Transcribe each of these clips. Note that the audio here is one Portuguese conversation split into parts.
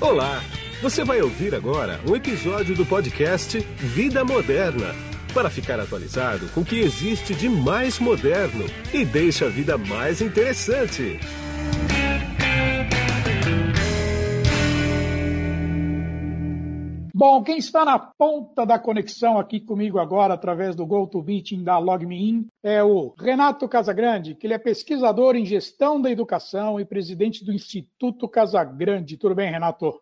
Olá! Você vai ouvir agora um episódio do podcast Vida Moderna para ficar atualizado com o que existe de mais moderno e deixa a vida mais interessante. Bom, quem está na ponta da conexão aqui comigo agora, através do GoToMeeting da LogMeIn, é o Renato Casagrande, que ele é pesquisador em gestão da educação e presidente do Instituto Casagrande. Tudo bem, Renato?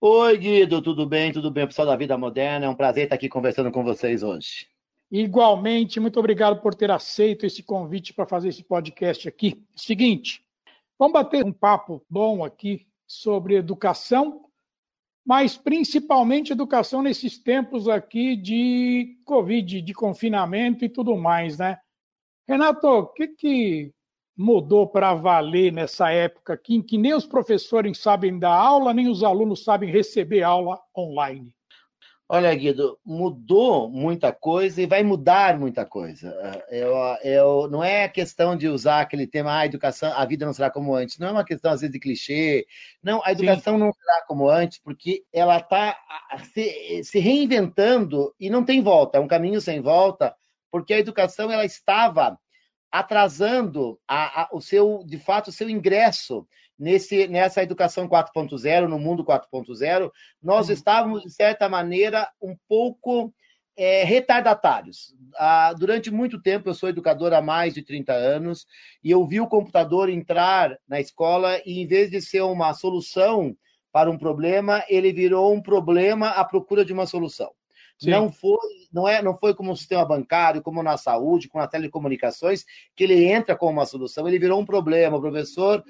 Oi, Guido, tudo bem? Tudo bem, pessoal da Vida Moderna? É um prazer estar aqui conversando com vocês hoje. Igualmente, muito obrigado por ter aceito esse convite para fazer esse podcast aqui. Seguinte, vamos bater um papo bom aqui sobre educação mas principalmente educação nesses tempos aqui de Covid, de confinamento e tudo mais, né? Renato, o que, que mudou para valer nessa época aqui, em que nem os professores sabem dar aula, nem os alunos sabem receber aula online? Olha, Guido, mudou muita coisa e vai mudar muita coisa. Eu, eu, não é questão de usar aquele tema, ah, a educação, a vida não será como antes. Não é uma questão, às vezes, de clichê. Não, a educação Sim. não será como antes, porque ela está se, se, reinventando e não tem volta, é um caminho sem volta, porque a educação ela estava atrasando a, a, o seu, de fato, o seu ingresso nesse, nessa educação 4.0, no mundo 4.0, nós uhum. estávamos, de certa maneira, um pouco é, retardatários. Ah, durante muito tempo, eu sou educador há mais de 30 anos, e eu vi o computador entrar na escola e, em vez de ser uma solução para um problema, ele virou um problema à procura de uma solução. Sim. Não foi, não é, não foi como o sistema bancário, como na saúde, com as telecomunicações, que ele entra como uma solução, ele virou um problema. O professor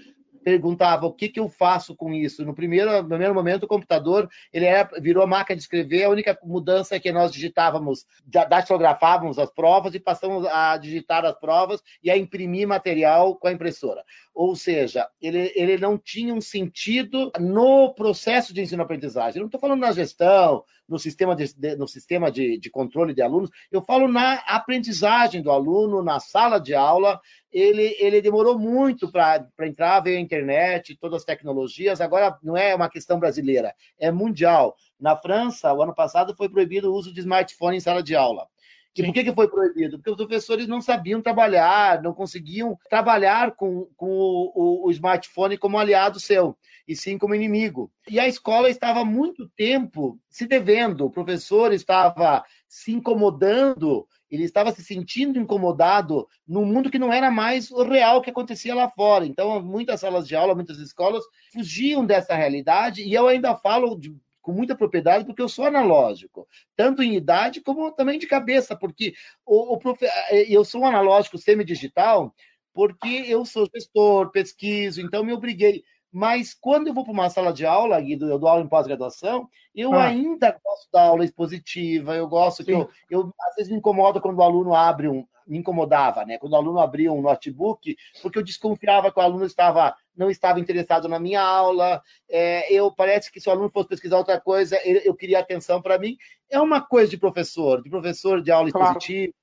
perguntava o que, que eu faço com isso. No primeiro, no primeiro momento, o computador ele era, virou máquina de escrever. A única mudança é que nós digitávamos, datilografávamos as provas e passamos a digitar as provas e a imprimir material com a impressora. Ou seja, ele, ele não tinha um sentido no processo de ensino-aprendizagem. não estou falando na gestão, no sistema, de, no sistema de, de controle de alunos, eu falo na aprendizagem do aluno, na sala de aula, ele, ele demorou muito para entrar, veio a internet, todas as tecnologias. Agora não é uma questão brasileira, é mundial. Na França, o ano passado, foi proibido o uso de smartphone em sala de aula. E por que, que foi proibido? Porque os professores não sabiam trabalhar, não conseguiam trabalhar com, com o, o, o smartphone como aliado seu, e sim como inimigo. E a escola estava muito tempo se devendo, o professor estava se incomodando, ele estava se sentindo incomodado num mundo que não era mais o real que acontecia lá fora. Então, muitas salas de aula, muitas escolas fugiam dessa realidade, e eu ainda falo de com muita propriedade, porque eu sou analógico, tanto em idade como também de cabeça, porque o, o. Eh, eu sou um analógico semi-digital, porque eu sou gestor, pesquiso, então me obriguei. Mas quando eu vou para uma sala de aula, Guido, eu dou aula em pós-graduação, eu ah. ainda gosto da aula expositiva, eu gosto Sim. que eu, eu, às vezes me incomodo quando o aluno abre um, me incomodava, né? Quando o aluno abria um notebook, porque eu desconfiava que o aluno estava não estava interessado na minha aula. É, eu parece que se o aluno fosse pesquisar outra coisa, eu, eu queria atenção para mim. É uma coisa de professor, de professor de aula claro. expositiva,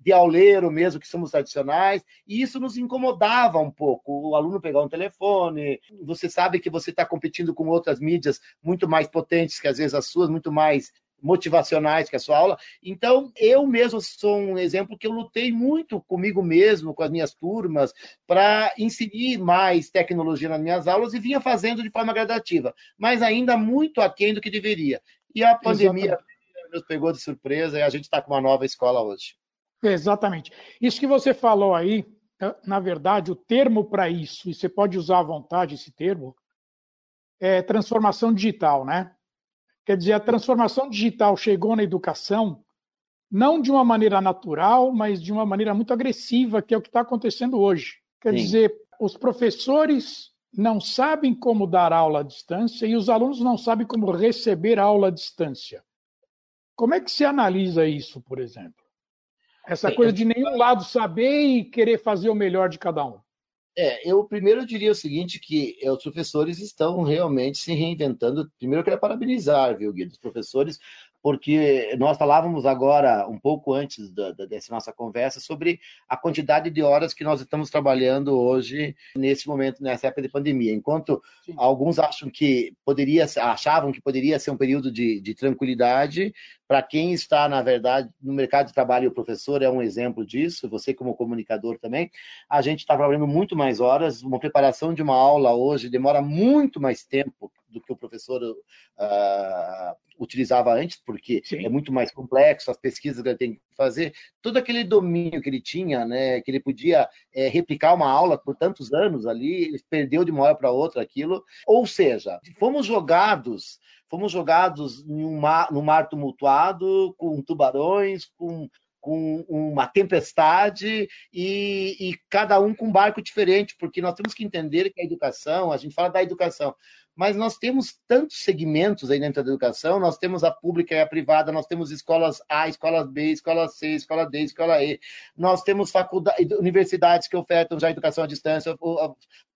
de auleiro mesmo, que somos tradicionais, e isso nos incomodava um pouco. O aluno pegar um telefone, você sabe que você está competindo com outras mídias muito mais potentes que às vezes as suas, muito mais motivacionais que a sua aula. Então, eu mesmo sou um exemplo que eu lutei muito comigo mesmo, com as minhas turmas, para inserir mais tecnologia nas minhas aulas e vinha fazendo de forma gradativa, mas ainda muito aquém do que deveria. E a pandemia Exatamente. nos pegou de surpresa e a gente está com uma nova escola hoje. Exatamente. Isso que você falou aí, na verdade, o termo para isso, e você pode usar à vontade esse termo, é transformação digital, né? Quer dizer, a transformação digital chegou na educação não de uma maneira natural, mas de uma maneira muito agressiva, que é o que está acontecendo hoje. Quer Sim. dizer, os professores não sabem como dar aula à distância e os alunos não sabem como receber aula à distância. Como é que se analisa isso, por exemplo? Essa coisa de nenhum lado saber e querer fazer o melhor de cada um. É, eu primeiro diria o seguinte, que é, os professores estão realmente se reinventando. Primeiro eu quero parabenizar, viu, Guido, os professores, porque nós falávamos agora, um pouco antes da, da, dessa nossa conversa, sobre a quantidade de horas que nós estamos trabalhando hoje, nesse momento, nessa época de pandemia. Enquanto Sim. alguns acham que poderia, achavam que poderia ser um período de, de tranquilidade, para quem está, na verdade, no mercado de trabalho, o professor é um exemplo disso, você como comunicador também, a gente está trabalhando muito mais horas, uma preparação de uma aula hoje demora muito mais tempo do que o professor uh, utilizava antes, porque Sim. é muito mais complexo, as pesquisas que ele tem que fazer, todo aquele domínio que ele tinha, né, que ele podia é, replicar uma aula por tantos anos ali, ele perdeu de uma hora para outra aquilo. Ou seja, fomos jogados fomos jogados em um mar, no mar tumultuado, com tubarões, com com uma tempestade e, e, cada um com um barco diferente, porque nós temos que entender que a educação, a gente fala da educação, mas nós temos tantos segmentos aí dentro da educação, nós temos a pública e a privada, nós temos escolas A, escolas B, escola C, escola D, escola E, nós temos faculdades, universidades que ofertam já educação à distância,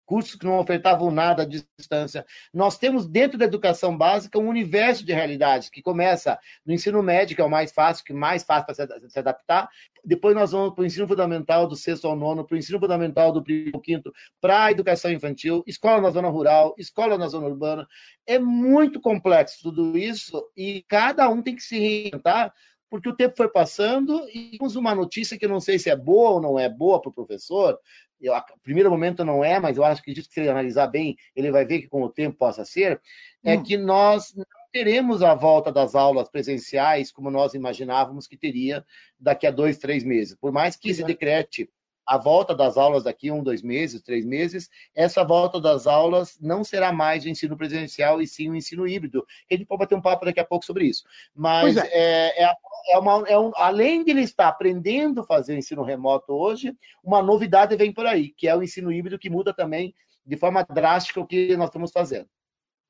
cursos que não ofertavam nada à distância. Nós temos dentro da educação básica um universo de realidades que começa no ensino médio, que é o mais fácil, que mais fácil para se adaptar. Depois nós vamos para o ensino fundamental do sexto ao nono, para o ensino fundamental do primeiro ao quinto, para a educação infantil, escola na zona rural, escola na zona urbana. É muito complexo tudo isso e cada um tem que se reinventar porque o tempo foi passando e temos uma notícia que eu não sei se é boa ou não é boa para o professor, eu, primeiro momento não é, mas eu acho que se ele analisar bem, ele vai ver que com o tempo possa ser, é hum. que nós não teremos a volta das aulas presenciais como nós imaginávamos que teria daqui a dois, três meses. Por mais que se decrete a volta das aulas daqui um, dois meses, três meses, essa volta das aulas não será mais o ensino presencial e sim o ensino híbrido. A gente pode bater um papo daqui a pouco sobre isso. Mas é. É, é, é, uma, é um, além de ele estar aprendendo a fazer ensino remoto hoje, uma novidade vem por aí, que é o ensino híbrido que muda também de forma drástica o que nós estamos fazendo.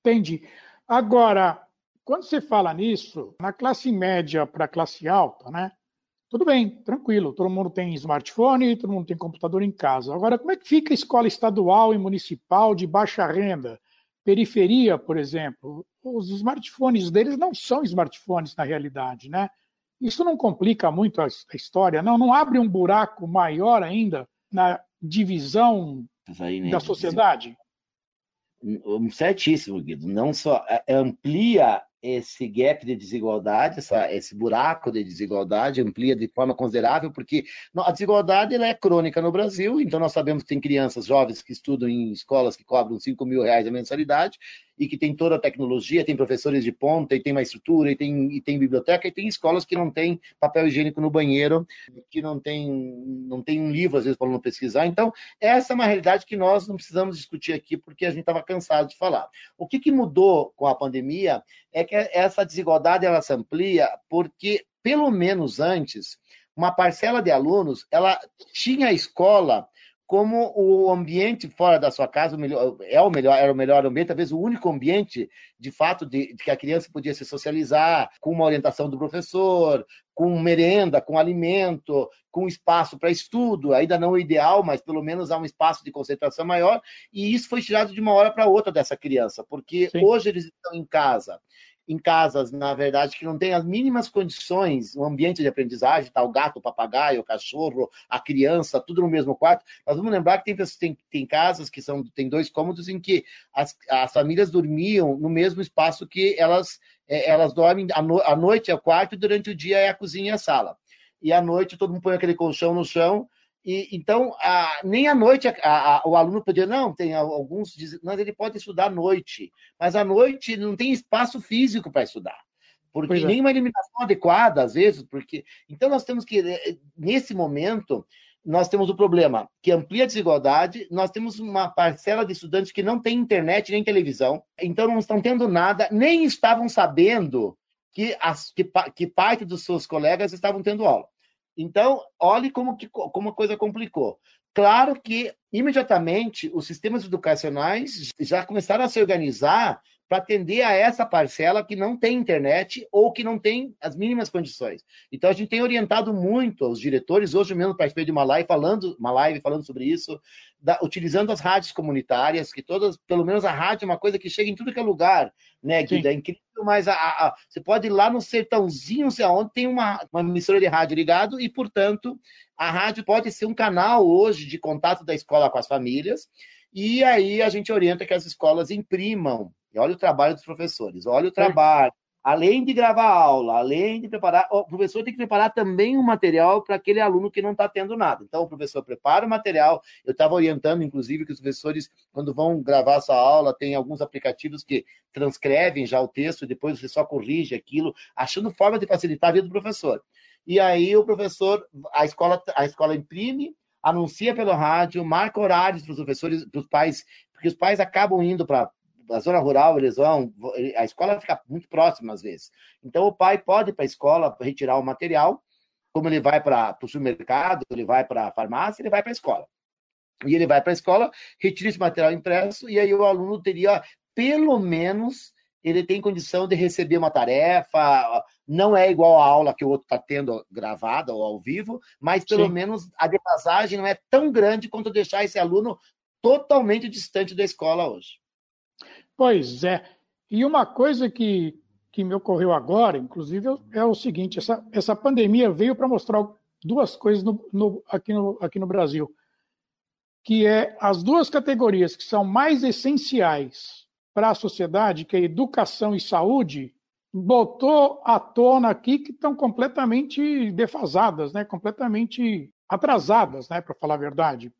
Entendi. Agora, quando você fala nisso, na classe média para a classe alta, né? Tudo bem, tranquilo, todo mundo tem smartphone, todo mundo tem computador em casa. Agora, como é que fica a escola estadual e municipal de baixa renda? Periferia, por exemplo, os smartphones deles não são smartphones na realidade, né? Isso não complica muito a história, não? Não abre um buraco maior ainda na divisão da sociedade? Certíssimo, Guido. Não só é, amplia esse gap de desigualdade, essa, esse buraco de desigualdade amplia de forma considerável, porque a desigualdade ela é crônica no Brasil, então nós sabemos que tem crianças jovens que estudam em escolas que cobram 5 mil reais a mensalidade e que tem toda a tecnologia, tem professores de ponta, e tem uma estrutura, e tem, e tem biblioteca, e tem escolas que não tem papel higiênico no banheiro, que não tem, não tem um livro, às vezes, para não pesquisar. Então, essa é uma realidade que nós não precisamos discutir aqui, porque a gente estava cansado de falar. O que, que mudou com a pandemia é que essa desigualdade ela se amplia porque, pelo menos antes, uma parcela de alunos ela tinha a escola como o ambiente fora da sua casa é o melhor, era o melhor ambiente, talvez o único ambiente, de fato, de, de que a criança podia se socializar, com uma orientação do professor, com merenda, com alimento, com espaço para estudo, ainda não o ideal, mas pelo menos há um espaço de concentração maior, e isso foi tirado de uma hora para outra dessa criança, porque Sim. hoje eles estão em casa em casas, na verdade, que não tem as mínimas condições, um ambiente de aprendizagem, tá o gato, o papagaio, o cachorro, a criança, tudo no mesmo quarto. Nós vamos lembrar que tem, tem, tem casas que são tem dois cômodos em que as, as famílias dormiam no mesmo espaço que elas é, elas dormem à, no, à noite é o quarto durante o dia é a cozinha e a sala. E à noite todo mundo põe aquele colchão no chão e, então, a, nem à noite a, a, o aluno podia, não, tem alguns dizem, mas ele pode estudar à noite, mas à noite não tem espaço físico para estudar, porque é. nem uma iluminação adequada, às vezes, porque. Então, nós temos que, eh, nesse momento, nós temos o problema que amplia a desigualdade, nós temos uma parcela de estudantes que não tem internet nem televisão, então não estão tendo nada, nem estavam sabendo que, as, que, que parte dos seus colegas estavam tendo aula. Então, olhe como, que, como a coisa complicou. Claro que, imediatamente, os sistemas educacionais já começaram a se organizar para atender a essa parcela que não tem internet ou que não tem as mínimas condições. Então a gente tem orientado muito os diretores, hoje mesmo participei de uma live falando, uma live falando sobre isso, da, utilizando as rádios comunitárias, que todas, pelo menos a rádio é uma coisa que chega em tudo que é lugar, né, Guida? É incrível, mas a, a, você pode ir lá no sertãozinho, sei aonde, tem uma, uma emissora de rádio ligado e, portanto, a rádio pode ser um canal hoje de contato da escola com as famílias, e aí a gente orienta que as escolas imprimam. E olha o trabalho dos professores, olha o trabalho. Além de gravar aula, além de preparar, o professor tem que preparar também um material para aquele aluno que não está tendo nada. Então, o professor prepara o material. Eu estava orientando, inclusive, que os professores, quando vão gravar sua aula, tem alguns aplicativos que transcrevem já o texto, e depois você só corrige aquilo, achando forma de facilitar a vida do professor. E aí o professor, a escola, a escola imprime, anuncia pelo rádio, marca horários para os professores, para os pais, porque os pais acabam indo para a zona rural, eles vão, a escola fica muito próxima às vezes. Então o pai pode ir para a escola retirar o material, como ele vai para o supermercado, ele vai para a farmácia, ele vai para a escola. E ele vai para a escola, retira esse material impresso, e aí o aluno teria, pelo menos, ele tem condição de receber uma tarefa, não é igual a aula que o outro está tendo gravada ou ao vivo, mas pelo Sim. menos a defasagem não é tão grande quanto deixar esse aluno totalmente distante da escola hoje. Pois é. E uma coisa que, que me ocorreu agora, inclusive, é o seguinte: essa, essa pandemia veio para mostrar duas coisas no, no, aqui, no, aqui no Brasil, que é as duas categorias que são mais essenciais para a sociedade, que é educação e saúde, botou à tona aqui que estão completamente defasadas, né? completamente atrasadas, né? para falar a verdade.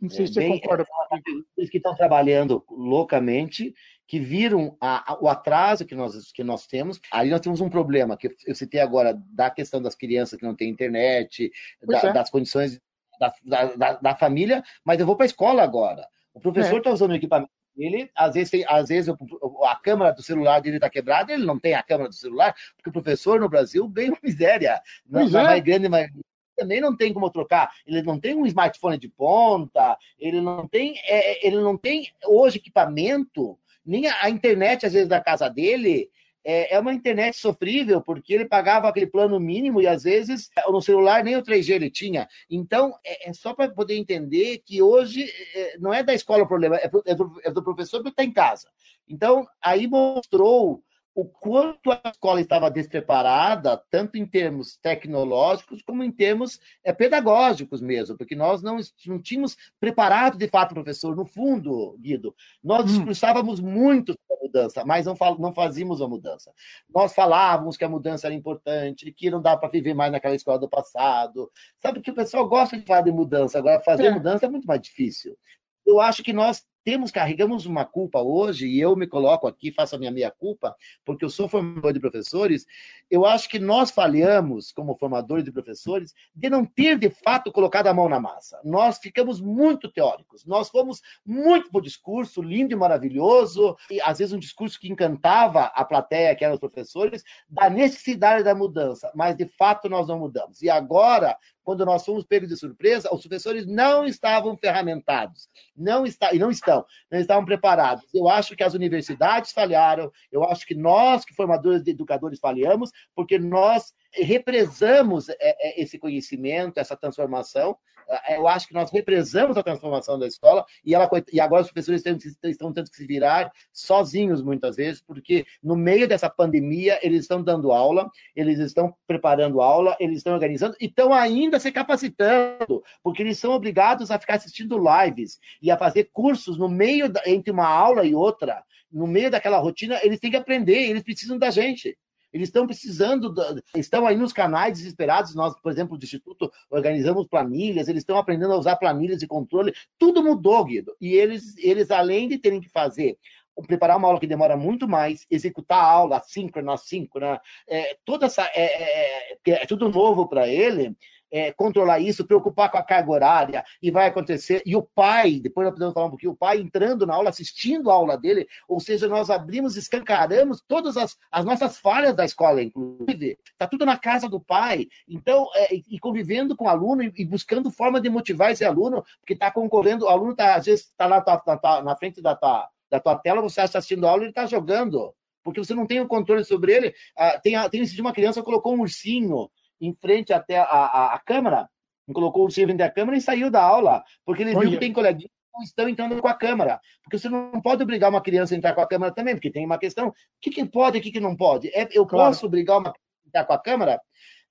Não sei é, se você bem, concorda é, Eles que estão trabalhando loucamente, que viram a, a, o atraso que nós, que nós temos. Aí nós temos um problema, que eu citei agora, da questão das crianças que não têm internet, da, é. das condições da, da, da, família, mas eu vou para a escola agora. O professor está é. usando o equipamento ele, às vezes, tem, às vezes a câmera do celular dele está quebrada, ele não tem a câmera do celular, porque o professor no Brasil ganha uma miséria. Na, na é. mais grande maioria também não tem como trocar. Ele não tem um smartphone de ponta, ele não tem, é, ele não tem hoje equipamento, nem a, a, internet, às vezes, da casa dele. É, é uma internet sofrível, porque ele pagava aquele plano mínimo e às vezes no celular nem o 3G ele tinha. Então, é, é só para poder entender que hoje é, não é da escola o problema, é, é é do professor que está em casa. Então, aí mostrou o quanto a escola estava despreparada, tanto em termos tecnológicos como em termos é, pedagógicos mesmo, porque nós não, não tínhamos preparado de fato o professor. No fundo, Guido, nós hum. discursávamos muito sobre a mudança, mas não, não fazíamos a mudança. Nós falávamos que a mudança era importante, que não dá para viver mais naquela escola do passado. Sabe que o pessoal gosta de falar de mudança, agora fazer é. mudança é muito mais difícil. Eu acho que nós temos, carregamos uma culpa hoje, e eu me coloco aqui, faço a minha meia culpa, porque eu sou formador de professores, eu acho que nós falhamos, como formadores de professores, de não ter, de fato, colocado a mão na massa. Nós ficamos muito teóricos, nós fomos muito por discurso, lindo e maravilhoso, e às vezes um discurso que encantava a plateia, que eram os professores, da necessidade da mudança, mas de fato nós não mudamos. E agora, quando nós fomos pegos de surpresa, os professores não estavam ferramentados, não está, e não estão, não estavam preparados. Eu acho que as universidades falharam, eu acho que nós, que formadores de educadores, falhamos, porque nós represamos é, é, esse conhecimento, essa transformação. É, eu acho que nós represamos a transformação da escola e, ela, e agora os professores estão, estão tendo que se virar sozinhos muitas vezes, porque no meio dessa pandemia eles estão dando aula, eles estão preparando aula, eles estão organizando e estão ainda se capacitando, porque eles são obrigados a ficar assistindo lives e a fazer cursos no meio entre uma aula e outra, no meio daquela rotina, eles têm que aprender, eles precisam da gente. Eles estão precisando, estão aí nos canais desesperados. Nós, por exemplo, do Instituto, organizamos planilhas, eles estão aprendendo a usar planilhas de controle. Tudo mudou, Guido. E eles, eles além de terem que fazer preparar uma aula que demora muito mais, executar a aula síncrona, assíncrona, é, toda essa é, é, é, é tudo novo para ele é, controlar isso, preocupar com a carga horária, e vai acontecer. E o pai, depois nós podemos falar um pouquinho, o pai entrando na aula, assistindo a aula dele, ou seja, nós abrimos, escancaramos todas as, as nossas falhas da escola, inclusive. Está tudo na casa do pai. Então, é, e convivendo com o aluno e, buscando forma de motivar esse aluno, porque está concorrendo, o aluno está, às vezes, está na, na, na, frente da tua da tua tela, você está assistindo a aula e ele está jogando, porque você não tem o controle sobre ele. Ah, tem, tem uma criança colocou um ursinho em frente até a, a, a câmera, colocou o frente à câmera e saiu da aula, porque ele Olha. viu que tem coleguinhas que estão entrando com a câmera. Porque você não pode obrigar uma criança a entrar com a câmera também, porque tem uma questão: o que, que pode e o que, que não pode? É, eu claro. posso obrigar uma criança a entrar com a câmera?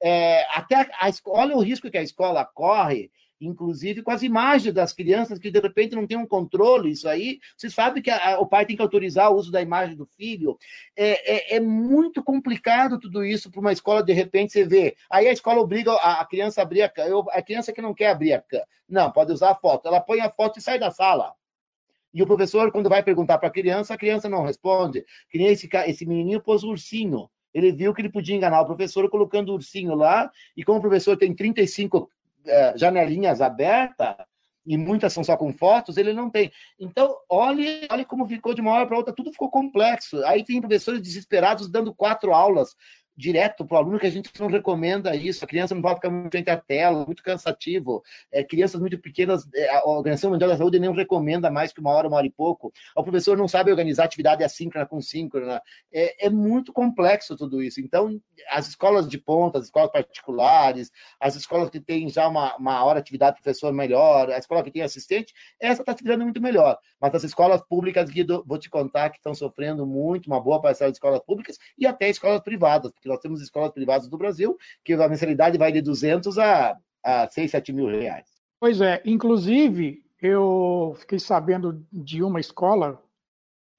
É, até a, a, olha o risco que a escola corre inclusive com as imagens das crianças que de repente não tem um controle, isso aí. Você sabe que a, o pai tem que autorizar o uso da imagem do filho. É, é, é muito complicado tudo isso para uma escola, de repente, você vê. Aí a escola obriga a, a criança a abrir a câmera. A criança que não quer abrir a. Não, pode usar a foto. Ela põe a foto e sai da sala. E o professor, quando vai perguntar para a criança, a criança não responde. Esse, esse menininho pôs ursinho. Ele viu que ele podia enganar o professor colocando o ursinho lá, e como o professor tem 35 é, janelinhas abertas, e muitas são só com fotos, ele não tem. Então, olhe, olhe como ficou de uma hora para outra, tudo ficou complexo. Aí tem professores desesperados dando quatro aulas direto para o aluno que a gente não recomenda isso. A criança não pode ficar muito frente à tela, muito cansativo. É, crianças muito pequenas, é, a Organização Mundial da Saúde nem recomenda mais que uma hora, uma hora e pouco. O professor não sabe organizar atividade assíncrona com síncrona. É, é muito complexo tudo isso. Então, as escolas de ponta, as escolas particulares, as escolas que têm já uma, uma hora de atividade professor melhor, a escola que tem assistente, essa está tirando muito melhor. Mas as escolas públicas, Guido, vou te contar que estão sofrendo muito, uma boa parcela de escolas públicas e até escolas privadas, porque nós temos escolas privadas do Brasil que a mensalidade vai de 200 a, a 6, 7 mil reais. Pois é, inclusive eu fiquei sabendo de uma escola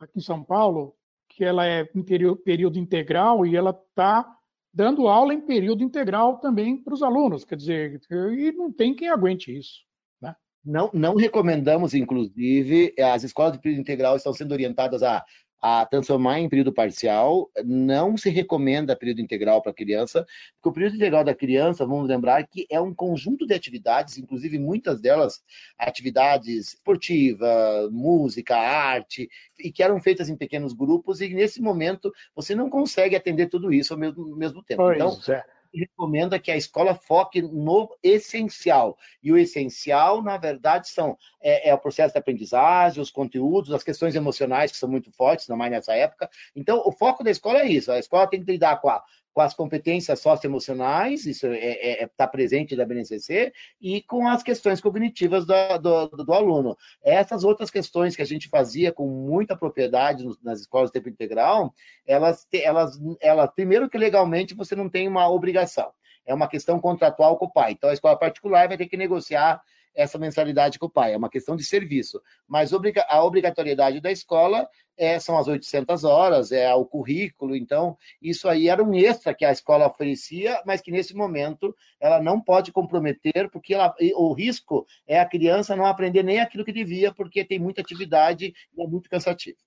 aqui em São Paulo que ela é em período integral e ela está dando aula em período integral também para os alunos, quer dizer, e não tem quem aguente isso. Né? Não, não recomendamos, inclusive, as escolas de período integral estão sendo orientadas a a transformar em período parcial. Não se recomenda período integral para a criança, porque o período integral da criança, vamos lembrar que é um conjunto de atividades, inclusive muitas delas atividades esportiva, música, arte, e que eram feitas em pequenos grupos, e nesse momento você não consegue atender tudo isso ao mesmo, mesmo tempo. Pois então, é recomenda que a escola foque no essencial. E o essencial, na verdade, são é, é, o processo de aprendizagem, os conteúdos, as questões emocionais, que são muito fortes, não mais nessa época. Então, o foco da escola é isso. A escola tem que lidar com a com as competências socioemocionais, isso está é, é, é, presente da BNCC, e com as questões cognitivas do, do, do, aluno. Essas outras questões que a gente fazia com muita propriedade nas escolas de tempo integral, elas, elas, elas, primeiro que legalmente você não tem uma obrigação, é uma questão contratual com o pai. Então, a escola particular vai ter que negociar essa mensalidade com o pai, é uma questão de serviço. Mas a obrigatoriedade da escola é, são as 800 horas, é o currículo, então isso aí era um extra que a escola oferecia, mas que nesse momento ela não pode comprometer, porque ela, o risco é a criança não aprender nem aquilo que devia, porque tem muita atividade e é muito cansativo.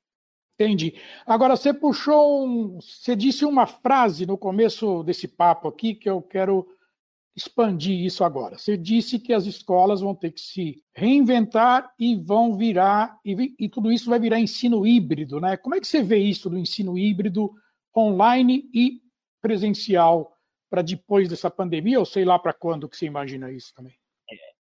Entendi. Agora, você puxou, um, você disse uma frase no começo desse papo aqui que eu quero expandir isso agora. Você disse que as escolas vão ter que se reinventar e vão virar, e, e, tudo isso vai virar ensino híbrido, né? Como é que você vê isso do ensino híbrido online e presencial para depois dessa pandemia, ou sei lá para quando que você imagina isso também?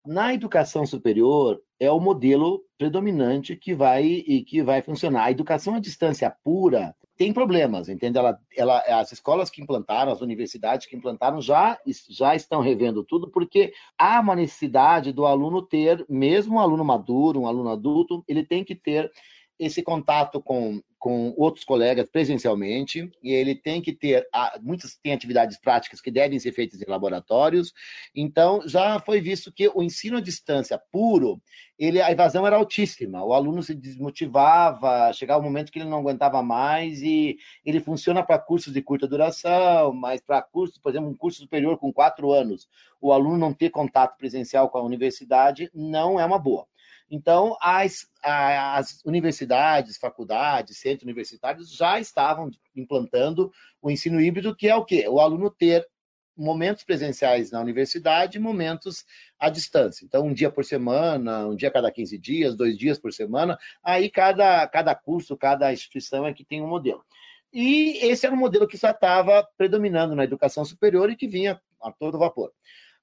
Na educação superior é o modelo predominante que vai e que vai funcionar. A educação à distância pura tem problemas, entende? Ela, ela, as escolas que implantaram, as universidades que implantaram já, já estão revendo tudo, porque há uma necessidade do aluno ter, mesmo um aluno maduro, um aluno adulto, ele tem que ter esse contato com, com outros colegas presencialmente, e ele tem que ter, muitas têm atividades práticas que devem ser feitas em laboratórios, então já foi visto que o ensino à distância puro, ele, a evasão era altíssima, o aluno se desmotivava, chegava um momento que ele não aguentava mais, e ele funciona para cursos de curta duração, mas para cursos, por exemplo, um curso superior com quatro anos, o aluno não ter contato presencial com a universidade não é uma boa. Então, as, as universidades, faculdades, centros universitários já estavam implantando o ensino híbrido, que é o quê? O aluno ter momentos presenciais na universidade e momentos à distância. Então, um dia por semana, um dia a cada 15 dias, dois dias por semana, aí cada, cada curso, cada instituição é que tem um modelo. E esse era um modelo que já estava predominando na educação superior e que vinha a todo vapor.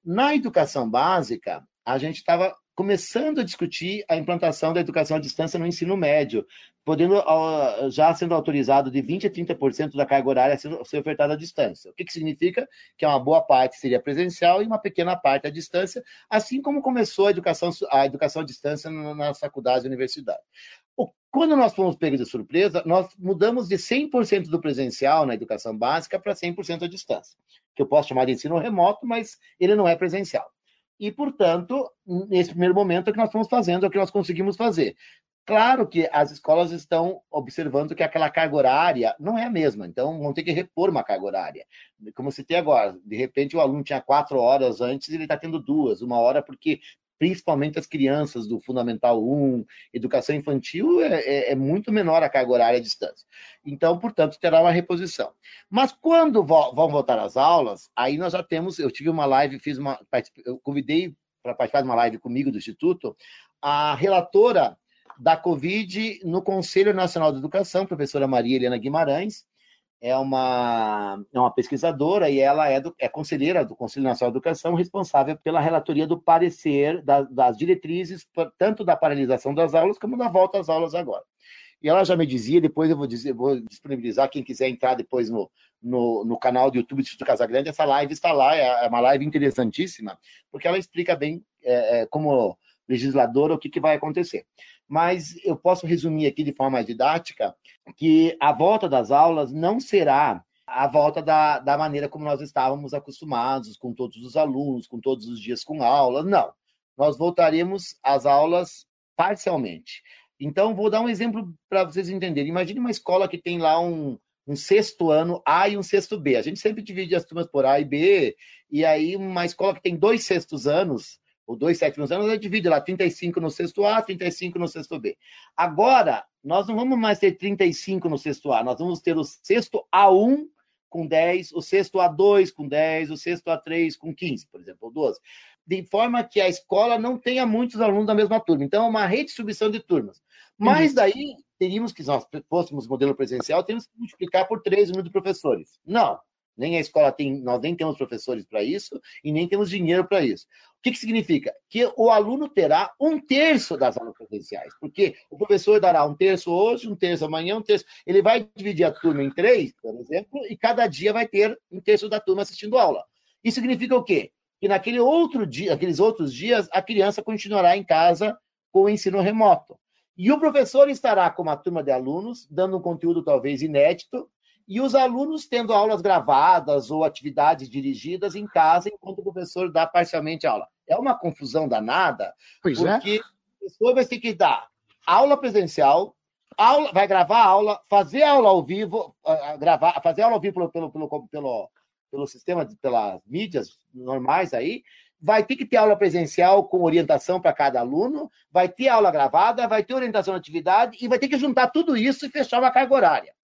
Na educação básica, a gente estava começando a discutir a implantação da educação à distância no ensino médio, podendo já sendo autorizado de 20% a 30% da carga horária ser ofertada à distância. O que, que significa? Que uma boa parte seria presencial e uma pequena parte à distância, assim como começou a educação, a educação à distância nas faculdades e universidades. Quando nós fomos pegos de surpresa, nós mudamos de 100% do presencial na educação básica para 100% à distância, que eu posso chamar de ensino remoto, mas ele não é presencial. E, portanto, nesse primeiro momento, é o que nós estamos fazendo, é o que nós conseguimos fazer. Claro que as escolas estão observando que aquela carga horária não é a mesma, então vão ter que repor uma carga horária. Como se tem agora, de repente o aluno tinha quatro horas antes, ele está tendo duas, uma hora porque principalmente as crianças do Fundamental 1, educação infantil, é, é, é, muito menor a carga horária à distância. Então, portanto, terá uma reposição. Mas quando vo vão voltar às aulas, aí nós já temos, eu tive uma live, fiz uma, eu convidei para participar de uma live comigo do Instituto, a relatora da Covid no Conselho Nacional de Educação, professora Maria Helena Guimarães, é uma, é uma pesquisadora e ela é, do, é conselheira do Conselho Nacional de Educação, responsável pela relatoria do parecer da, das diretrizes, tanto da paralisação das aulas como da volta às aulas agora. E ela já me dizia, depois eu vou, dizer, vou disponibilizar, quem quiser entrar depois no, no, no, canal do YouTube do Instituto Casagrande, essa live está lá, é, é uma live interessantíssima, porque ela explica bem, é, é, como legisladora, o que, que vai acontecer mas eu posso resumir aqui de forma didática que a volta das aulas não será a volta da, da maneira como nós estávamos acostumados, com todos os alunos, com todos os dias com aula. Não. Nós voltaremos às aulas parcialmente. Então, vou dar um exemplo para vocês entenderem. Imagine uma escola que tem lá um, um sexto ano A e um sexto B. A gente sempre divide as turmas por A e B, e aí uma escola que tem dois sextos anos, ou dois sétimos anos, ela divide lá 35 no sexto A, 35 no sexto B. Agora, nós não vamos mais ter 35 no sexto A, nós vamos ter o sexto A1 com 10, o sexto A2 com 10, o sexto A3 com 15, por exemplo, ou 12. De forma que a escola não tenha muitos alunos da mesma turma. Então, é uma redistribuição de turmas. Mas daí, teríamos que, se nós fôssemos modelo presencial, teríamos que multiplicar por 3 o número de professores. Não. Nem a escola tem, nós nem temos professores para isso e nem temos dinheiro para isso. O que, que significa? Que o aluno terá um terço das aulas presenciais, porque o professor dará um terço hoje, um terço amanhã, um terço. Ele vai dividir a turma em três, por exemplo, e cada dia vai ter um terço da turma assistindo aula. Isso significa o quê? Que naquele outro dia, aqueles outros dias, a criança continuará em casa com o ensino remoto. E o professor estará com uma turma de alunos, dando um conteúdo talvez inédito, e os alunos tendo aulas gravadas ou atividades dirigidas em casa, enquanto o professor dá parcialmente aula. É uma confusão danada, pois é. porque é. o professor vai ter que dar aula presencial, aula, vai gravar a aula, fazer aula ao vivo, gravar, fazer aula ao vivo pelo, pelo, pelo, pelo, pelo sistema, pelas mídias normais aí, vai ter que ter aula presencial com orientação para cada aluno, vai ter aula gravada, vai ter orientação na atividade e vai ter que juntar tudo isso e fechar uma carga horária.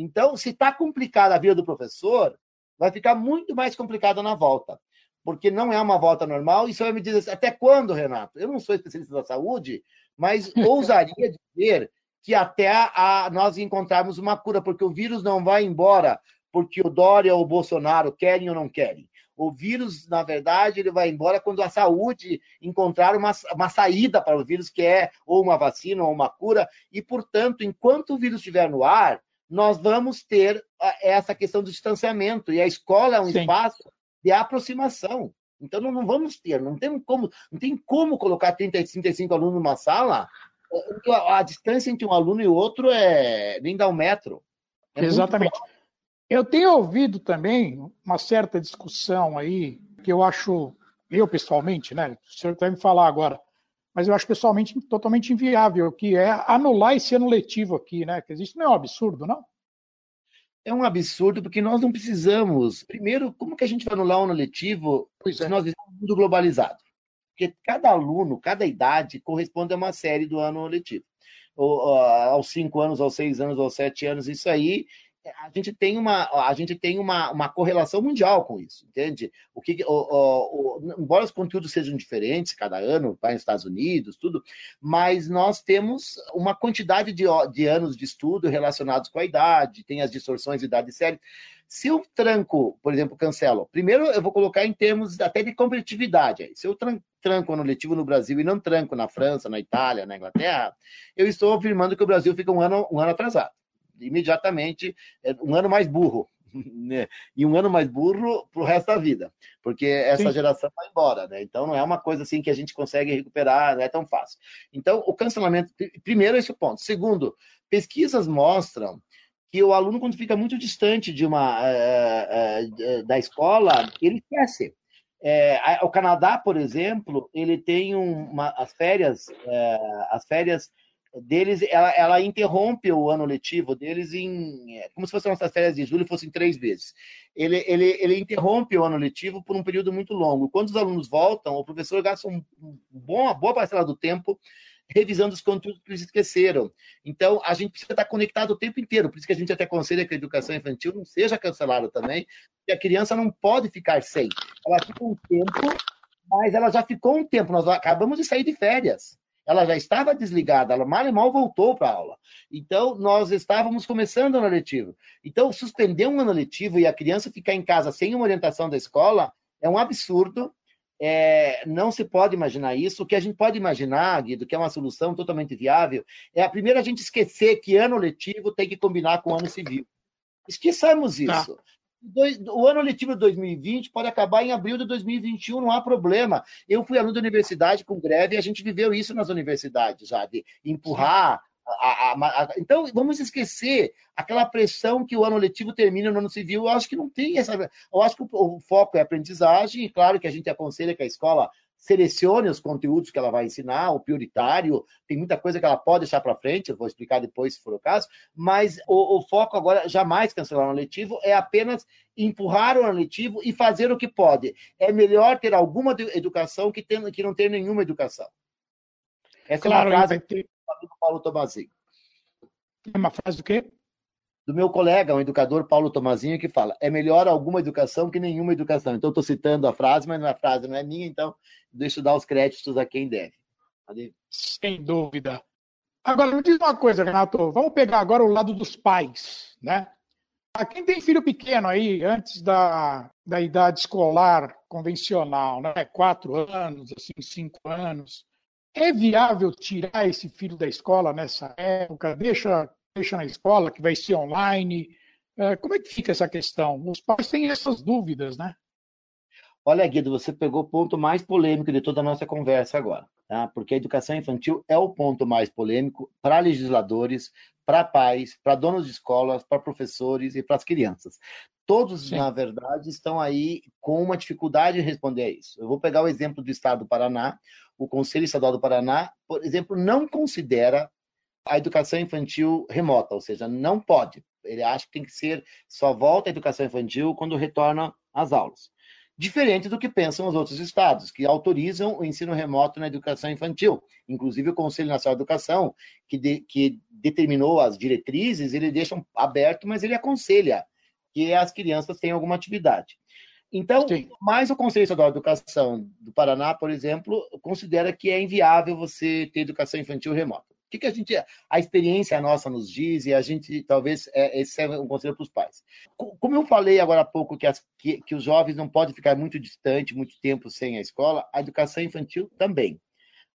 Então, se está complicada a vida do professor, vai ficar muito mais complicada na volta, porque não é uma volta normal. E você vai me dizer assim, até quando, Renato? Eu não sou especialista da saúde, mas ousaria dizer que até a, nós encontrarmos uma cura, porque o vírus não vai embora porque o Dória ou o Bolsonaro querem ou não querem. O vírus, na verdade, ele vai embora quando a saúde encontrar uma, uma saída para o vírus, que é ou uma vacina ou uma cura. E, portanto, enquanto o vírus estiver no ar, nós vamos ter essa questão do distanciamento. E a escola é um Sim. espaço de aproximação. Então não, não, vamos ter, não tem como, não tem como colocar 30, 35 alunos numa sala. A, a, distância entre um aluno e outro é nem dá um metro. É Exatamente. Eu tenho ouvido também uma certa discussão aí, que eu acho, eu pessoalmente, né? O senhor vai me falar agora, mas eu acho pessoalmente totalmente inviável, que é anular esse ano letivo aqui, né? Que existe não é um absurdo, não? É um absurdo porque nós não precisamos. Primeiro, como que a gente vai anular o ano letivo pois se é. nós estamos no mundo globalizado? Porque cada aluno, cada idade corresponde a uma série do ano letivo. Ou, aos cinco anos, aos seis anos, aos sete anos, isso aí a gente tem uma, a gente tem uma, uma correlação mundial com isso, entende? O que, o, o, o, embora os conteúdos sejam diferentes cada ano, vai nos Estados Unidos, tudo, mas nós temos uma quantidade de, de anos de estudo relacionados com a idade, tem as distorções de idade séria. Se eu tranco, por exemplo, cancelo, primeiro eu vou colocar em termos até de competitividade. Se eu tranco ano letivo no Brasil e não tranco na França, na Itália, na Inglaterra, eu estou afirmando que o Brasil fica um ano, um ano atrasado imediatamente é, um ano mais burro. Né? E um ano mais burro para o resto da vida, porque essa Sim. geração vai embora, né? Então não é uma coisa assim que a gente consegue recuperar, não é tão fácil. Então, o cancelamento, primeiro, esse é ponto. Segundo, pesquisas mostram que o aluno, quando fica muito distante de uma uh, uh, da escola, ele esquece. É, o Canadá, por exemplo, ele tem uma, as férias, as férias deles, ela, ela, interrompe o ano letivo deles em como se fossem nossas férias de julho fossem três vezes. Ele, ele, ele interrompe o ano letivo por um período muito longo. Quando os alunos voltam, o professor gasta um bom, uma boa parcela do tempo revisando os conteúdos que eles esqueceram. Então, a gente precisa estar conectado o tempo inteiro. Por isso que a gente até aconselha que a educação infantil não seja cancelada também, porque a criança não pode ficar sem. Ela fica um tempo, mas ela já ficou um tempo. Nós acabamos de sair de férias ela já estava desligada, ela mal e mal voltou para a aula. Então, nós estávamos começando o ano letivo. Então, suspender um ano letivo e a criança ficar em casa sem uma orientação da escola é um absurdo. É, não se pode imaginar isso. O que a gente pode imaginar, Guido, que é uma solução totalmente viável, é a primeira a gente esquecer que ano letivo tem que combinar com ano civil. Esqueçamos tá. isso. Tá o ano letivo de 2020 pode acabar em abril de 2021, não há problema. Eu fui aluno da universidade com greve e a gente viveu isso nas universidades já, de empurrar. A, a, a, então, vamos esquecer aquela pressão que o ano letivo termina no ano civil. Eu acho que não tem essa. Eu acho que o, o foco é aprendizagem, e claro que a gente aconselha que a escola selecione os conteúdos que ela vai ensinar, o prioritário, tem muita coisa que ela pode deixar para frente, eu vou explicar depois se for o caso, mas o, o foco agora, jamais cancelar o ano letivo, é apenas empurrar o ano letivo e fazer o que pode. É melhor ter alguma educação que, ter, que não ter nenhuma educação. Essa claro, é uma frase ter... do Paulo Tomazinho. É uma frase do quê? Do meu colega, um educador, Paulo Tomazinho, que fala: é melhor alguma educação que nenhuma educação. Então, estou citando a frase, mas a frase não é minha, então deixo dar os créditos a quem deve. Sem dúvida. Agora, me diz uma coisa, Renato. Vamos pegar agora o lado dos pais, né? A quem tem filho pequeno aí, antes da, da idade escolar convencional, né? Quatro anos, assim, cinco anos. É viável tirar esse filho da escola nessa época? Deixa deixa na escola, que vai ser online? É, como é que fica essa questão? Os pais têm essas dúvidas, né? Olha, Guido, você pegou o ponto mais polêmico de toda a nossa conversa agora, tá? Porque a educação infantil é o ponto mais polêmico para legisladores, para pais, para donos de escolas, para professores e para as crianças. Todos, Sim. na verdade, estão aí com uma dificuldade em responder a isso. Eu vou pegar o exemplo do Estado do Paraná. O Conselho Estadual do Paraná, por exemplo, não considera a educação infantil remota, ou seja, não pode. Ele acha que tem que ser só volta à educação infantil quando retorna às aulas. Diferente do que pensam os outros estados, que autorizam o ensino remoto na educação infantil. Inclusive, o Conselho Nacional de Educação, que, de, que determinou as diretrizes, ele deixa aberto, mas ele aconselha que as crianças tenham alguma atividade. Então, Sim. mais o Conselho Estadual de Educação do Paraná, por exemplo, considera que é inviável você ter educação infantil remota. O que, que a gente, a experiência nossa nos diz e a gente talvez é, esse é um conselho para os pais. Como eu falei agora há pouco que, as, que, que os jovens não podem ficar muito distante, muito tempo sem a escola, a educação infantil também.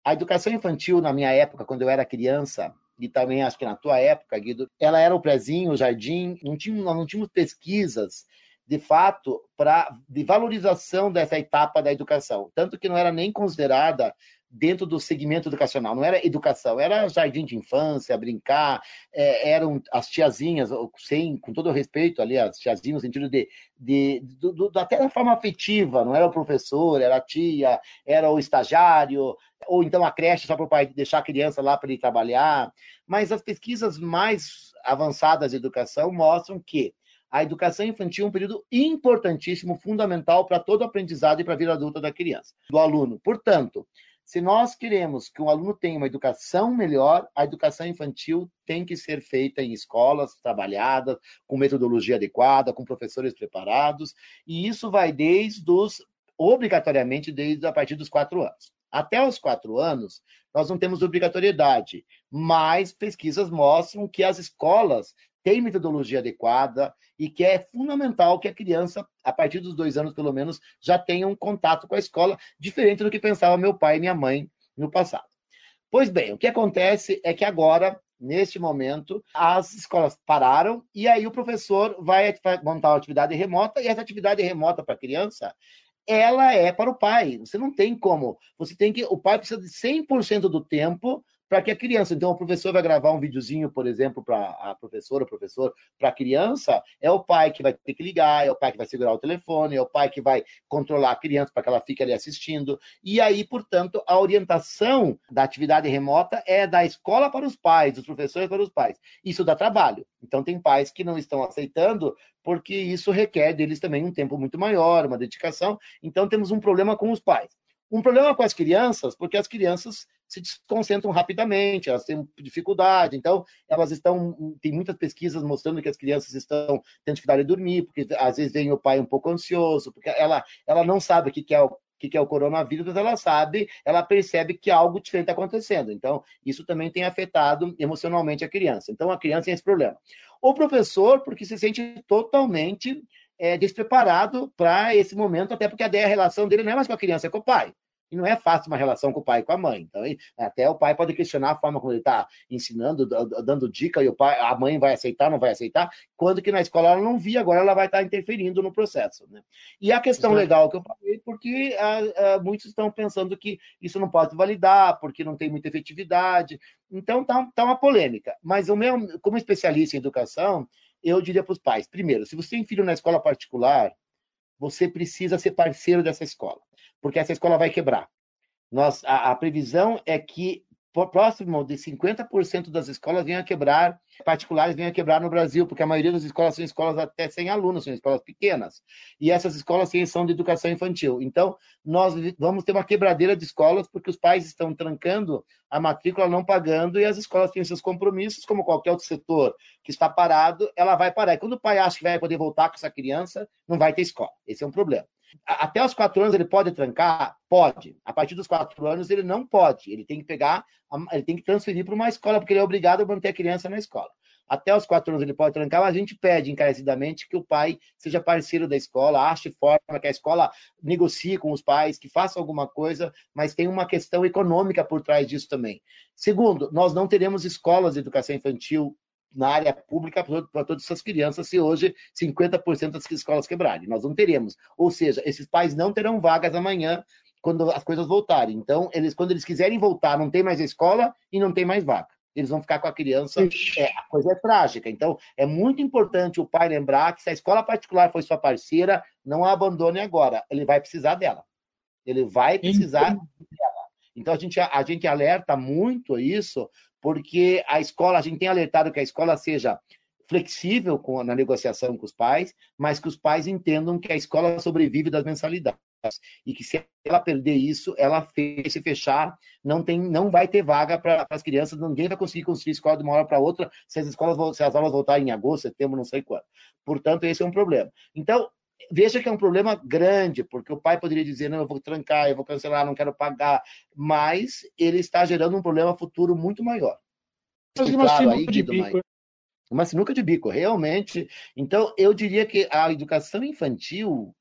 A educação infantil na minha época, quando eu era criança, e também acho que na tua época, Guido, ela era o prezinho, o jardim, não nós não tínhamos pesquisas de fato para de valorização dessa etapa da educação, tanto que não era nem considerada dentro do segmento educacional. Não era educação, era jardim de infância, brincar, é, eram as tiazinhas, sem, com todo o respeito ali, as tiazinhas no sentido de, de, de, de, até da forma afetiva, não era o professor, era a tia, era o estagiário, ou então a creche só para o pai deixar a criança lá para ele trabalhar. Mas as pesquisas mais avançadas de educação mostram que a educação infantil é um período importantíssimo, fundamental para todo o aprendizado e para a vida adulta da criança, do aluno. Portanto, Se nós queremos que um aluno tenha uma educação melhor, a educação infantil tem que ser feita em escolas trabalhadas, com metodologia adequada, com professores preparados, e isso vai desde os, obrigatoriamente, desde a partir dos quatro anos. Até os quatro anos, nós não temos obrigatoriedade, mas pesquisas mostram que as escolas têm metodologia adequada e que é fundamental que a criança, a partir dos dois anos pelo menos, já tenha um contato com a escola, diferente do que pensava meu pai e minha mãe no passado. Pois bem, o que acontece é que agora, neste momento, as escolas pararam e aí o professor vai montar uma atividade remota e essa atividade remota para a criança ela é para o pai. Você não tem como. Você tem que. O pai precisa de 100% do tempo para que a criança. Então, o professor vai gravar um videozinho, por exemplo, para a professora, o professor, para a criança, é o pai que vai ter que ligar, é o pai que vai segurar o telefone, é o pai que vai controlar a criança para que ela fique ali assistindo. E aí, portanto, a orientação da atividade remota é da escola para os pais, dos professores para os pais. Isso dá trabalho. Então, tem pais que não estão aceitando porque isso requer deles também um tempo muito maior, uma dedicação. Então, temos um problema com os pais. Um problema com as crianças, porque as crianças se desconcentram rapidamente, elas têm dificuldade, então elas estão, tem muitas pesquisas mostrando que as crianças estão tendo dificuldade de dormir, porque às vezes vem o pai um pouco ansioso, porque ela, ela não sabe o que, é o que, que é o coronavírus, ela sabe, ela percebe que algo diferente está acontecendo. Então, isso também tem afetado emocionalmente a criança. Então, a criança tem esse problema. O professor, porque se sente totalmente é, despreparado para esse momento, até porque a relação dele não é mais com a criança, é com o pai. E não é fácil uma relação com o pai e com a mãe. Então, até o pai pode questionar a forma como ele está ensinando, dando dica, e o pai, a mãe vai aceitar, não vai aceitar, quando que na escola ela não via, agora ela vai estar tá interferindo no processo. Né? E a questão Exato. legal que eu falei, porque a, a, muitos estão pensando que isso não pode validar, porque não tem muita efetividade. Então, está tá uma polêmica. Mas o meu, como especialista em educação, eu diria para os pais: primeiro, se você tem filho na escola particular, você precisa ser parceiro dessa escola porque essa escola vai quebrar. Nós, a, a previsão é que próximo de 50% das escolas venham a quebrar, particulares venham a quebrar no Brasil, porque a maioria das escolas são escolas até sem alunos, são escolas pequenas. E essas escolas sim, são de educação infantil. Então, nós vamos ter uma quebradeira de escolas, porque os pais estão trancando a matrícula, não pagando, e as escolas têm seus compromissos, como qualquer outro setor que está parado, ela vai parar. E quando o pai acha que vai poder voltar com essa criança, não vai ter escola. Esse é um problema. Até os quatro anos ele pode trancar? Pode. A partir dos quatro anos ele não pode. Ele tem que pegar, ele tem que transferir para uma escola, porque ele é obrigado a manter a criança na escola. Até os quatro anos ele pode trancar, mas a gente pede encarecidamente que o pai seja parceiro da escola, ache forma que a escola negocie com os pais, que faça alguma coisa, mas tem uma questão econômica por trás disso também. Segundo, nós não teremos escolas de educação infantil na área pública para todas essas crianças se hoje 50% das escolas quebrarem. Nós não teremos. Ou seja, esses pais não terão vagas amanhã quando as coisas voltarem. Então, eles, quando eles quiserem voltar, não tem mais escola e não tem mais vaga. Eles vão ficar com a criança. É, a coisa é trágica. Então, é muito importante o pai lembrar que se a escola particular foi sua parceira, não a abandone agora. Ele vai precisar dela. Ele vai precisar então... dela. Então, a gente, a gente alerta muito isso, porque a escola, a gente tem alertado que a escola seja flexível com, na negociação com os pais, mas que os pais entendam que a escola sobrevive das mensalidades e que se ela perder isso, ela se fechar, não tem, não vai ter vaga para as crianças, ninguém vai conseguir construir escola de uma hora para outra se as escolas, se as aulas voltarem em agosto, setembro, não sei quando. Portanto, esse é um problema. Então, veja que é um problema grande, porque o pai poderia dizer, não, eu vou trancar, eu vou cancelar, não quero pagar, mas ele está gerando um problema futuro muito maior. uma claro, sinuca aí, de Guido, bico. Mas, uma sinuca de bico, realmente. Então, eu diria que a educação infantil,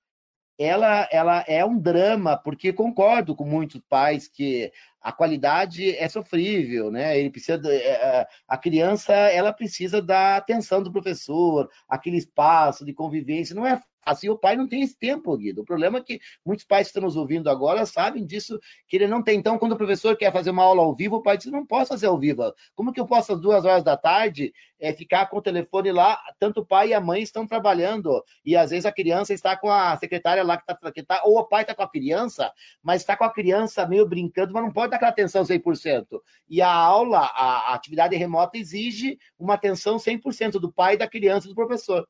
ela, ela é um drama, porque concordo com muitos pais que a qualidade é sofrível, né? Ele precisa, é, a criança, ela precisa da atenção do professor, aquele espaço de convivência. Não é Assim, o pai não tem esse tempo, Guido. O problema é que muitos pais que estão nos ouvindo agora sabem disso, que ele não tem. Então, quando o professor quer fazer uma aula ao vivo, o pai diz: não posso fazer ao vivo. Como que eu posso, às duas horas da tarde, é, ficar com o telefone lá? Tanto o pai e a mãe estão trabalhando, e às vezes a criança está com a secretária lá que está, que tá, ou o pai está com a criança, mas está com a criança meio brincando, mas não pode dar aquela atenção 100%. E a aula, a, a atividade remota exige uma atenção 100% do pai, da criança e do professor.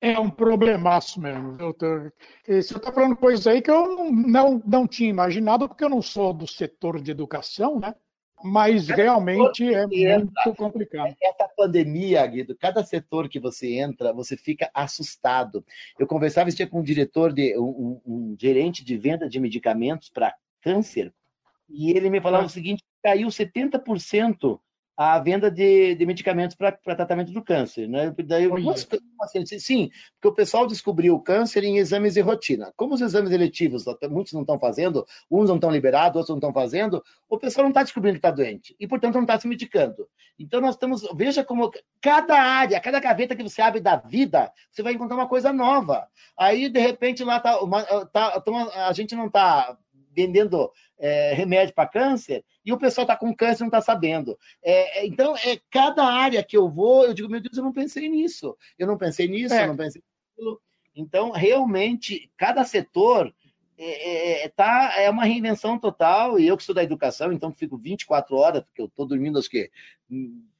É um problemaço mesmo, doutor. Você está falando coisas aí que eu não, não, não tinha imaginado, porque eu não sou do setor de educação, né? Mas cada realmente é muito entra, complicado. Essa pandemia, Guido, cada setor que você entra, você fica assustado. Eu conversava esse dia com um diretor, de, um, um gerente de venda de medicamentos para câncer, e ele me falava ah. o seguinte: caiu 70% a venda de, de medicamentos para tratamento do câncer. Né? Daí, assim, sim, porque o pessoal descobriu o câncer em exames de rotina. Como os exames eletivos, muitos não estão fazendo, uns não estão liberados, outros não estão fazendo, o pessoal não está descobrindo que está doente e, portanto, não está se medicando. Então, nós estamos. Veja como cada área, cada gaveta que você abre da vida, você vai encontrar uma coisa nova. Aí, de repente, lá está. Tá, a gente não está vendendo é, remédio para câncer e o pessoal está com câncer e não está sabendo. É, é, então, é cada área que eu vou, eu digo, meu Deus, eu não pensei nisso. Eu não pensei nisso, é. eu não pensei nisso. Então, realmente, cada setor é, é, tá, é uma reinvenção total, e eu que sou da educação, então fico 24 horas, porque eu estou dormindo acho que um, um,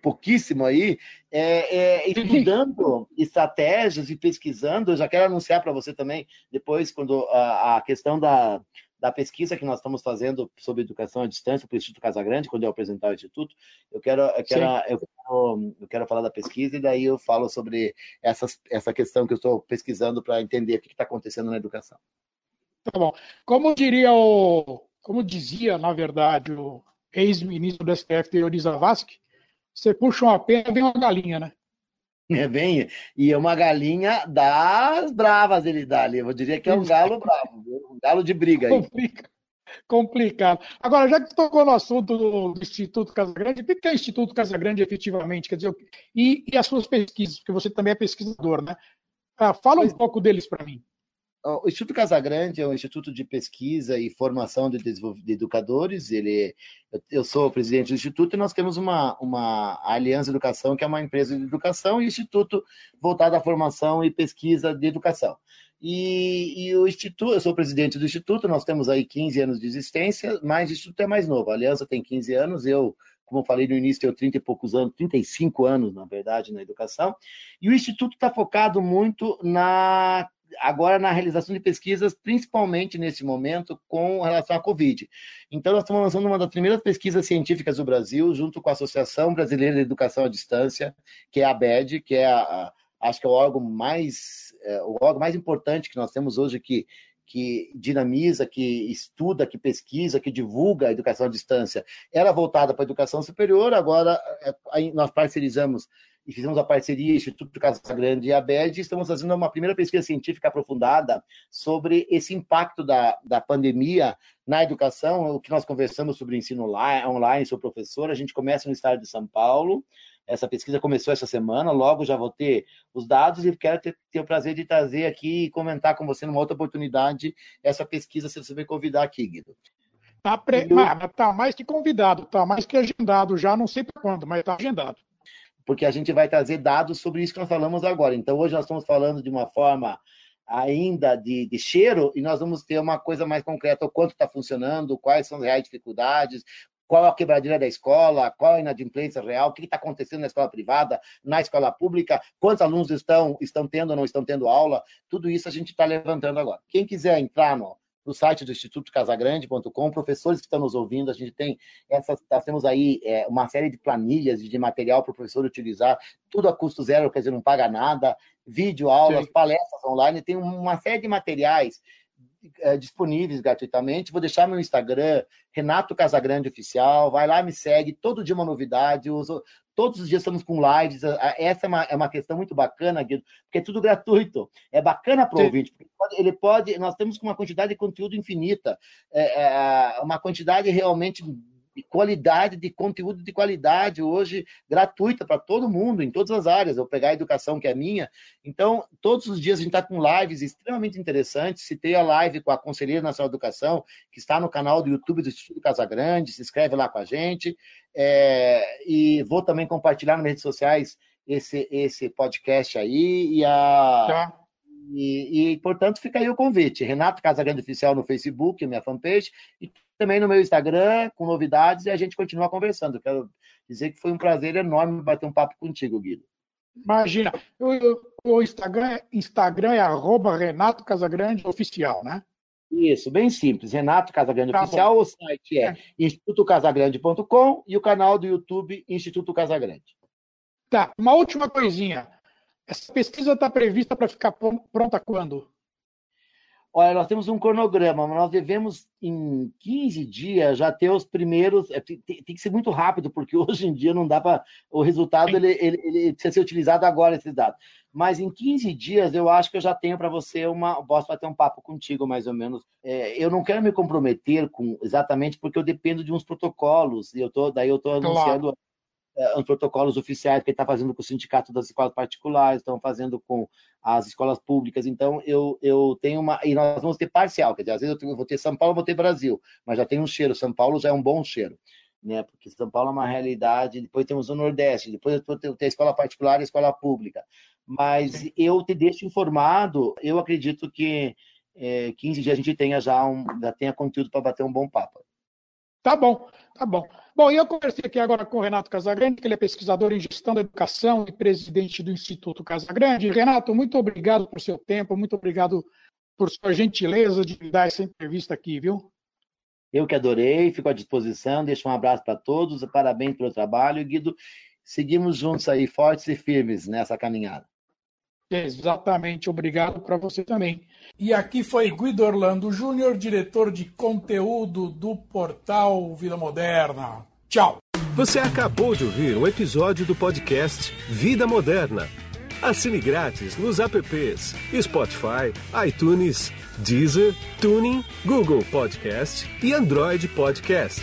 pouquíssimo aí, é, é, estudando estratégias e pesquisando. Eu já quero anunciar para você também, depois, quando a, a questão da, da pesquisa que nós estamos fazendo sobre educação à distância para o Instituto Casagrande, quando eu apresentar o Instituto, eu quero, eu quero, eu quero, eu quero, falar da pesquisa e daí eu falo sobre essas, essa questão que eu estou pesquisando para entender o que está acontecendo na educação. Tá bom. Como diria o, como dizia, na verdade, o ex-ministro do STF, Teori Zavascki, você puxa uma pena, vem uma galinha, né? É bem, e é uma galinha das bravas ele dá ali. Eu diria que é um galo bravo, um galo de briga aí. Complica, complicado. Agora, já que tocou no assunto do, Instituto Casagrande, o que é o Instituto Casagrande efetivamente? Quer dizer, e, e as suas pesquisas, porque você também é pesquisador, né? Ah, fala um pouco deles para mim. O Instituto Casagrande é um instituto de pesquisa e formação de, de educadores. Ele, eu sou o presidente do instituto e nós temos uma, uma Aliança Educação, que é uma empresa de educação, e instituto voltado à formação e pesquisa de educação. E, e, o Instituto, eu sou presidente do Instituto, nós temos aí 15 anos de existência, mas o Instituto é mais novo. A Aliança tem 15 anos, eu, como eu falei no início, tenho 30 e poucos anos, 35 anos, na verdade, na educação. E o Instituto está focado muito na agora na realização de pesquisas, principalmente nesse momento, com relação à Covid. Então, nós estamos lançando uma das primeiras pesquisas científicas do Brasil, junto com a Associação Brasileira de Educação à Distância, que é a ABED, que é, a, a, acho que é o órgão mais, é, o órgão mais importante que nós temos hoje que que dinamiza, que estuda, que pesquisa, que divulga a educação à distância, era voltada para a educação superior, agora é, nós parcerizamos e fizemos a parceria Instituto Casa Grande e a BED, estamos fazendo uma primeira pesquisa científica aprofundada sobre esse impacto da, da pandemia na educação, o que nós conversamos sobre ensino online, sou professor, a gente começa no estado de São Paulo, essa pesquisa começou essa semana, logo já vou ter os dados e quero ter, ter o prazer de trazer aqui e comentar com você numa outra oportunidade essa pesquisa, se você me convidar aqui, Guido. Está pre... eu... tá mais que convidado, está mais que agendado já, não sei para quando, mas está agendado porque a gente vai trazer dados sobre isso que nós falamos agora. Então, hoje nós estamos falando de uma forma ainda de, de cheiro e nós vamos ter uma coisa mais concreta, o quanto está funcionando, quais são as reais dificuldades, qual a quebradeira da escola, qual a inadimplência real, o que está acontecendo na escola privada, na escola pública, quantos alunos estão, estão tendo ou não estão tendo aula, tudo isso a gente está levantando agora. Quem quiser entrar no, no site do Instituto Casagrande.com, professores que estão nos ouvindo, a gente tem essas, nós temos aí é, uma série de planilhas de material para o professor utilizar, tudo a custo zero, quer dizer, não paga nada, vídeo, aulas, Sim. palestras online, tem uma série de materiais é, disponíveis gratuitamente. Vou deixar meu Instagram, Renato Casagrande Oficial. Vai lá, me segue. Todo dia uma novidade. Uso, todos os dias estamos com lives. Essa é uma, é uma questão muito bacana, Guido, porque é tudo gratuito. É bacana para o ouvinte. Ele pode, ele pode, nós temos uma quantidade de conteúdo infinita. É, é, uma quantidade realmente de qualidade, de conteúdo de qualidade hoje gratuita para todo mundo, em todas as áreas. Eu pegar a educação que é minha. Então, todos os dias a gente está com lives extremamente interessantes. Citei a live com a Conselheira Nacional de Educação, que está no canal do YouTube do Instituto Casa Grande. Se inscreve lá com a gente. É, e vou também compartilhar nas redes sociais esse, esse podcast aí. E a. Tá. E, e, portanto, fica aí o convite. Renato Casagrande Oficial no Facebook, minha fanpage, e também no meu Instagram, com novidades, e a gente continua conversando. Quero dizer que foi um prazer enorme bater um papo contigo, Guido. Imagina. O, Instagram, Instagram é arroba Renato Casagrande Oficial, né? Isso, bem simples. Renato Casagrande tá Oficial, bom. o site é, é. institutocasagrande.com e o canal do YouTube Instituto Casagrande. Tá, uma última coisinha. Essa pesquisa está prevista para ficar pronta quando? Olha, nós temos um cronograma, mas nós devemos, em 15 dias, já ter os primeiros. É, tem, tem, que ser muito rápido, porque hoje em dia não dá para. O resultado ele, ele, ele, precisa ser utilizado agora, esse dado. Mas em 15 dias, eu acho que eu já tenho para você uma. Posso bater um papo contigo, mais ou menos. É, eu não quero me comprometer com exatamente porque eu dependo de uns protocolos, e eu tô, daí eu estou anunciando. Claro uh, protocolos oficiais que ele está fazendo com o sindicato das escolas particulares, estão fazendo com as escolas públicas. Então, eu, eu tenho uma. E nós vamos ter parcial, quer dizer, às vezes eu, tenho, eu vou ter São Paulo, vou ter Brasil, mas já tem um cheiro. São Paulo já é um bom cheiro. Né, porque São Paulo é uma realidade, depois temos o Nordeste, depois tenho a escola particular e a escola pública. Mas eu te deixo informado, eu acredito que é, 15 dias a gente tenha já, um, já tenha conteúdo para bater um bom papo. Tá bom, tá bom. Bom, e eu conversei aqui agora com o Renato Casagrande, que ele é pesquisador em gestão da educação e presidente do Instituto Casagrande. Renato, muito obrigado por seu tempo, muito obrigado por sua gentileza de me dar essa entrevista aqui, viu? Eu que adorei, fico à disposição, deixo um abraço para todos, parabéns pelo trabalho, Guido. Seguimos juntos aí, fortes e firmes nessa caminhada. Exatamente, obrigado para você também. E aqui foi Guido Orlando Júnior, diretor de conteúdo do portal Vida Moderna. Tchau. Você acabou de ouvir um episódio do podcast Vida Moderna. Assine grátis nos apps Spotify, iTunes, Deezer, Tuning, Google Podcast e Android Podcast.